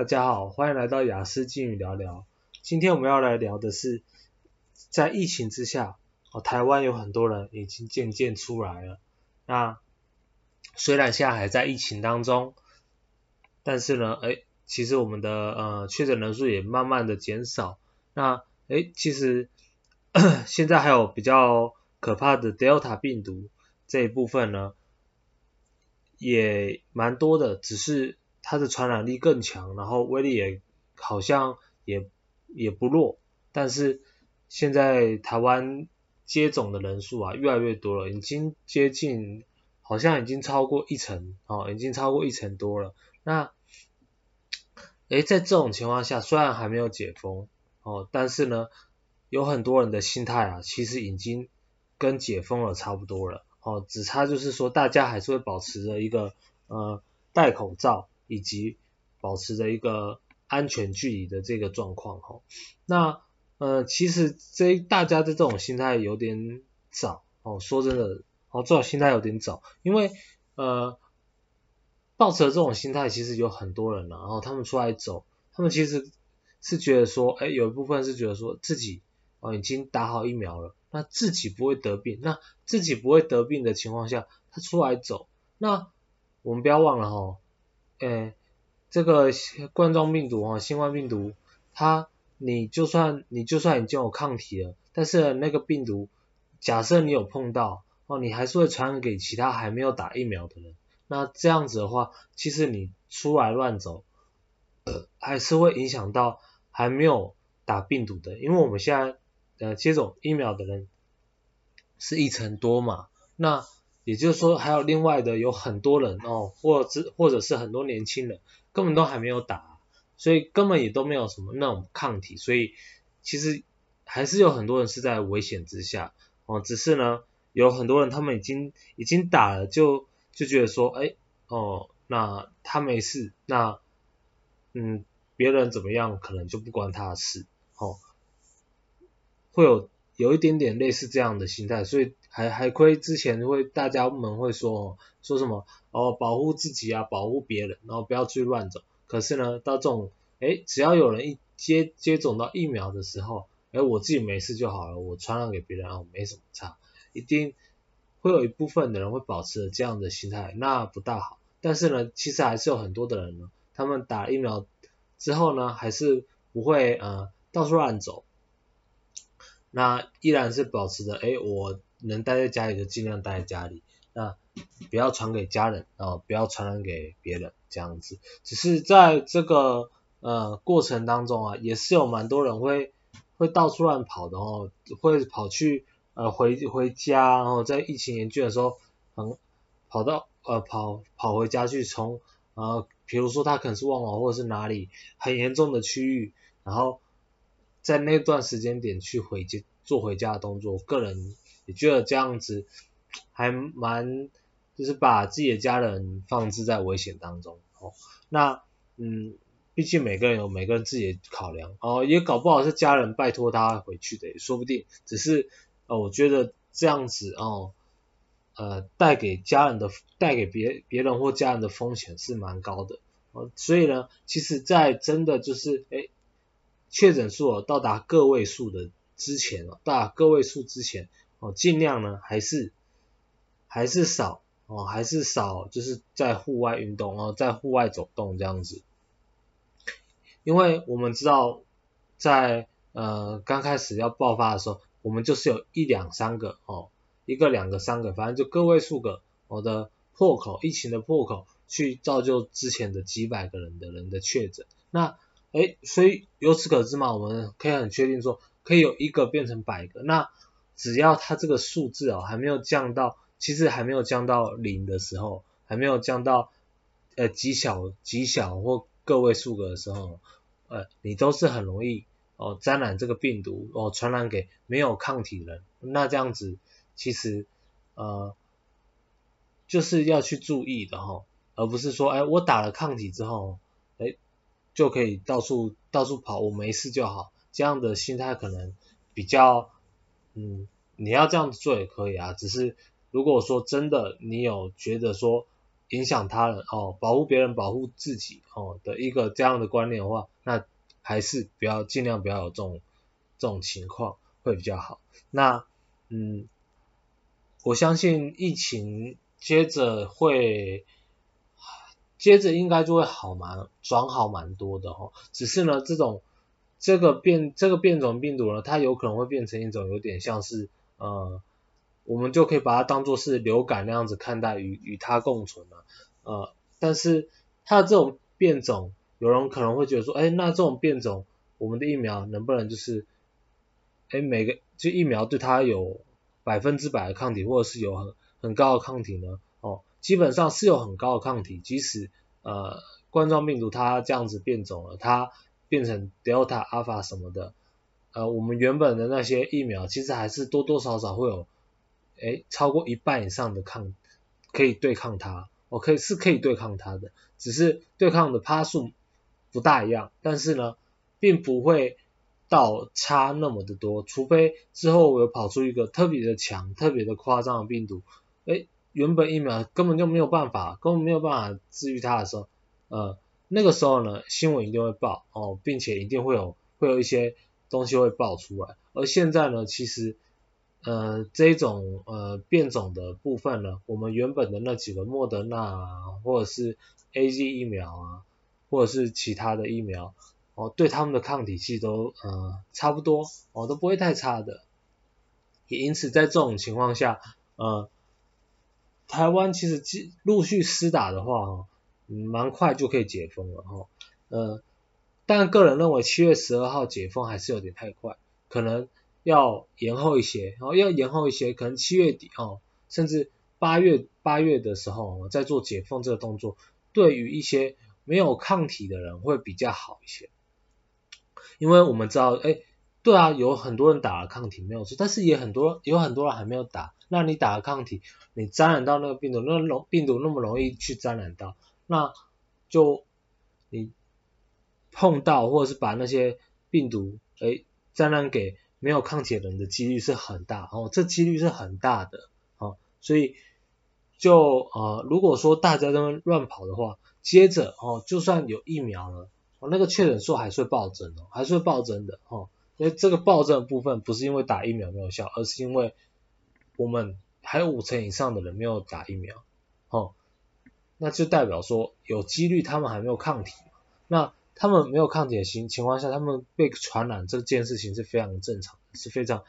大家好，欢迎来到雅思金语聊聊。今天我们要来聊的是，在疫情之下，哦，台湾有很多人已经渐渐出来了。那虽然现在还在疫情当中，但是呢，哎，其实我们的呃确诊人数也慢慢的减少。那哎，其实 现在还有比较可怕的 Delta 病毒这一部分呢，也蛮多的，只是它的传染力更强，然后威力也好像也也不弱。但是现在台湾接种的人数啊越来越多了，已经接近，好像已经超过一成，哦，已经超过一成多了。那，诶，在这种情况下，虽然还没有解封，哦，但是呢，有很多人的心态啊，其实已经跟解封了差不多了。哦，只差就是说，大家还是会保持着一个呃戴口罩以及保持着一个安全距离的这个状况哈。那呃，其实这大家的这种心态有点早哦，说真的，哦，这种心态有点早，因为呃，抱持这种心态，其实有很多人了，然后他们出来走，他们其实是觉得说，哎，有一部分是觉得说自己哦已经打好疫苗了。那自己不会得病，那自己不会得病的情况下，他出来走，那我们不要忘了哈，诶，这个冠状病毒啊，新冠病毒，它你就算你就算已经有抗体了，但是那个病毒，假设你有碰到哦，你还是会传染给其他还没有打疫苗的人，那这样子的话，其实你出来乱走，还是会影响到还没有打病毒的，因为我们现在。呃，接种疫苗的人是一成多嘛，那也就是说还有另外的有很多人哦，或者或者是很多年轻人根本都还没有打，所以根本也都没有什么那种抗体，所以其实还是有很多人是在危险之下哦，只是呢有很多人他们已经已经打了就就觉得说，哎哦，那他没事，那嗯别人怎么样可能就不关他的事，哦。会有有一点点类似这样的心态，所以还还亏之前会大家们会说说什么哦保护自己啊，保护别人，然后不要去乱走。可是呢，到这种诶只要有人一接接种到疫苗的时候，诶我自己没事就好了，我传染给别人啊，没什么差。一定会有一部分的人会保持这样的心态，那不大好。但是呢，其实还是有很多的人呢，他们打疫苗之后呢，还是不会呃到处乱走。那依然是保持着，哎，我能待在家里就尽量待在家里，那不要传给家人，然后不要传染给别人，这样子。只是在这个呃过程当中啊，也是有蛮多人会会到处乱跑的哦，会跑去呃回回家，然后在疫情严峻的时候，嗯，跑到呃跑跑回家去从呃，比如说他可能是旺旺或者是哪里很严重的区域，然后。在那段时间点去回家做回家的动作，个人也觉得这样子还蛮，就是把自己的家人放置在危险当中哦。那嗯，毕竟每个人有每个人自己的考量哦，也搞不好是家人拜托他回去的，也说不定。只是呃，我觉得这样子哦，呃，带给家人的带给别别人或家人的风险是蛮高的哦。所以呢，其实，在真的就是诶。确诊数哦到达个位数的之前哦，到达个位数之前哦，尽量呢还是还是少哦，还是少就是在户外运动哦，在户外走动这样子，因为我们知道在呃刚开始要爆发的时候，我们就是有一两三个哦，一个两个三个，反正就个位数个我的破口，疫情的破口，去造就之前的几百个人的人的确诊，那。诶，所以由此可知嘛，我们可以很确定说，可以有一个变成百个。那只要它这个数字哦还没有降到，其实还没有降到零的时候，还没有降到呃极小极小或个位数个的时候，呃，你都是很容易哦沾染这个病毒哦传染给没有抗体人。那这样子其实呃就是要去注意的哈，而不是说哎我打了抗体之后，哎。就可以到处到处跑，我没事就好，这样的心态可能比较，嗯，你要这样子做也可以啊，只是如果说真的你有觉得说，影响他人哦，保护别人，保护自己哦的一个这样的观念的话，那还是不要尽量不要有这种这种情况会比较好。那嗯，我相信疫情接着会。接着应该就会好蛮转好蛮多的哦，只是呢，这种这个变这个变种病毒呢，它有可能会变成一种有点像是呃，我们就可以把它当做是流感那样子看待与与它共存了，呃，但是它的这种变种，有人可能会觉得说，哎，那这种变种，我们的疫苗能不能就是，哎，每个就疫苗对它有百分之百的抗体，或者是有很很高的抗体呢？哦。基本上是有很高的抗体，即使呃冠状病毒它这样子变种了，它变成 Delta、Alpha 什么的，呃我们原本的那些疫苗其实还是多多少少会有，诶超过一半以上的抗可以对抗它，我、可以是可以对抗它的，只是对抗的趴数不大一样，但是呢并不会到差那么的多，除非之后我有跑出一个特别的强、特别的夸张的病毒，诶。原本疫苗根本就没有办法，根本没有办法治愈它的时候，呃，那个时候呢，新闻一定会报哦，并且一定会有会有一些东西会爆出来。而现在呢，其实，呃，这种呃变种的部分呢，我们原本的那几个莫德纳啊，或者是 AZ 疫苗啊，或者是其他的疫苗，哦，对他们的抗体系都呃差不多，哦，都不会太差的。也因此，在这种情况下，呃。台湾其实继陆续施打的话，哈，蛮快就可以解封了，哈，呃，但个人认为七月十二号解封还是有点太快，可能要延后一些，然哦，要延后一些，可能七月底，哦，甚至八月八月的时候，再做解封这个动作，对于一些没有抗体的人会比较好一些，因为我们知道，哎，对啊，有很多人打了抗体没有错，但是也很多有很多人还没有打。那你打了抗体，你沾染到那个病毒，那容病毒那么容易去沾染到，那就你碰到或者是把那些病毒诶沾染给没有抗体的人的几率是很大哦，这几率是很大的哦，所以就呃如果说大家都乱跑的话，接着哦就算有疫苗了，哦那个确诊数还是会暴增哦，还是会暴增的哦，因为这个暴增的部分不是因为打疫苗没有效，而是因为我们还有五成以上的人没有打疫苗，哦，那就代表说有几率他们还没有抗体，那他们没有抗体的情情况下，他们被传染这件事情是非常正常的，是非常，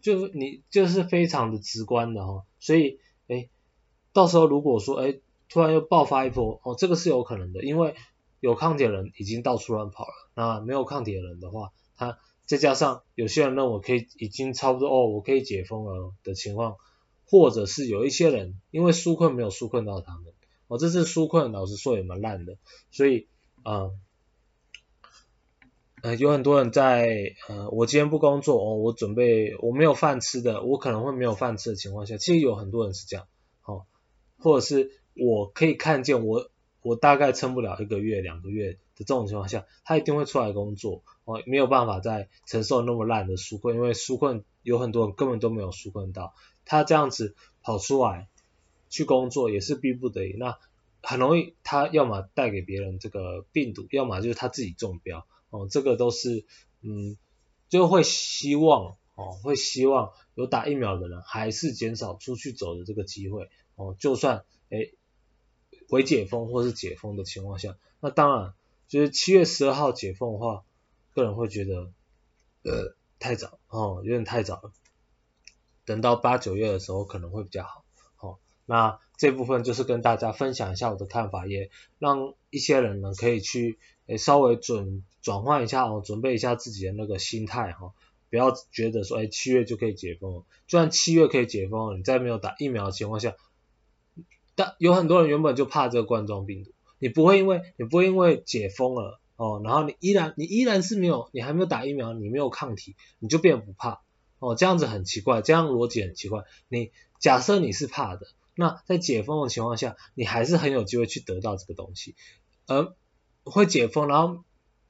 就是你就是非常的直观的哈、哦，所以诶，到时候如果说诶突然又爆发一波，哦，这个是有可能的，因为有抗体的人已经到处乱跑了，那没有抗体的人的话，他。再加上有些人认为可以已经差不多哦，我可以解封了的情况，或者是有一些人因为纾困没有纾困到他们，哦，这次纾困老实说也蛮烂的，所以呃呃有很多人在呃我今天不工作哦，我准备我没有饭吃的，我可能会没有饭吃的情况下，其实有很多人是这样，哦，或者是我可以看见我我大概撑不了一个月两个月的这种情况下，他一定会出来工作。哦，没有办法再承受那么烂的纾困，因为纾困有很多人根本都没有纾困到，他这样子跑出来去工作也是逼不得已，那很容易他要么带给别人这个病毒，要么就是他自己中标，哦，这个都是嗯，就会希望哦，会希望有打疫苗的人还是减少出去走的这个机会，哦，就算诶，回解封或是解封的情况下，那当然就是七月十二号解封的话。个人会觉得，呃，太早哦，有点太早了。等到八九月的时候可能会比较好。那这部分就是跟大家分享一下我的看法，也让一些人呢可以去诶稍微准转换一下哦，准备一下自己的那个心态哈，不要觉得说诶七月就可以解封，就算七月可以解封，你在没有打疫苗的情况下，但有很多人原本就怕这个冠状病毒，你不会因为你不会因为解封了。哦，然后你依然你依然是没有，你还没有打疫苗，你没有抗体，你就变不怕。哦，这样子很奇怪，这样逻辑很奇怪。你假设你是怕的，那在解封的情况下，你还是很有机会去得到这个东西。而会解封，然后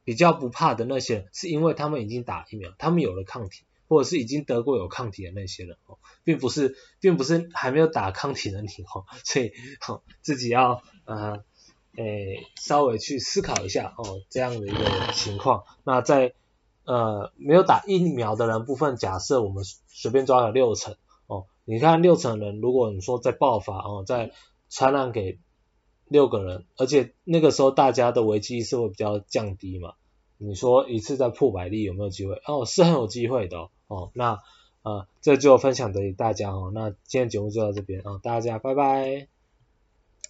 比较不怕的那些人，是因为他们已经打疫苗，他们有了抗体，或者是已经得过有抗体的那些人哦，并不是并不是还没有打抗体的你哦，所以好、哦、自己要呃诶稍微去思考一下哦这样的一个情况。那在呃没有打疫苗的人部分，假设我们随便抓了六成，你看六成人，如果你说在爆发哦，在传染给六个人，而且那个时候大家的危机意识会比较降低嘛。你说一次再破百例有没有机会？哦，是很有机会的哦。那呃，这就分享给大家哦。那今天节目就到这边啊，哦，大家拜拜。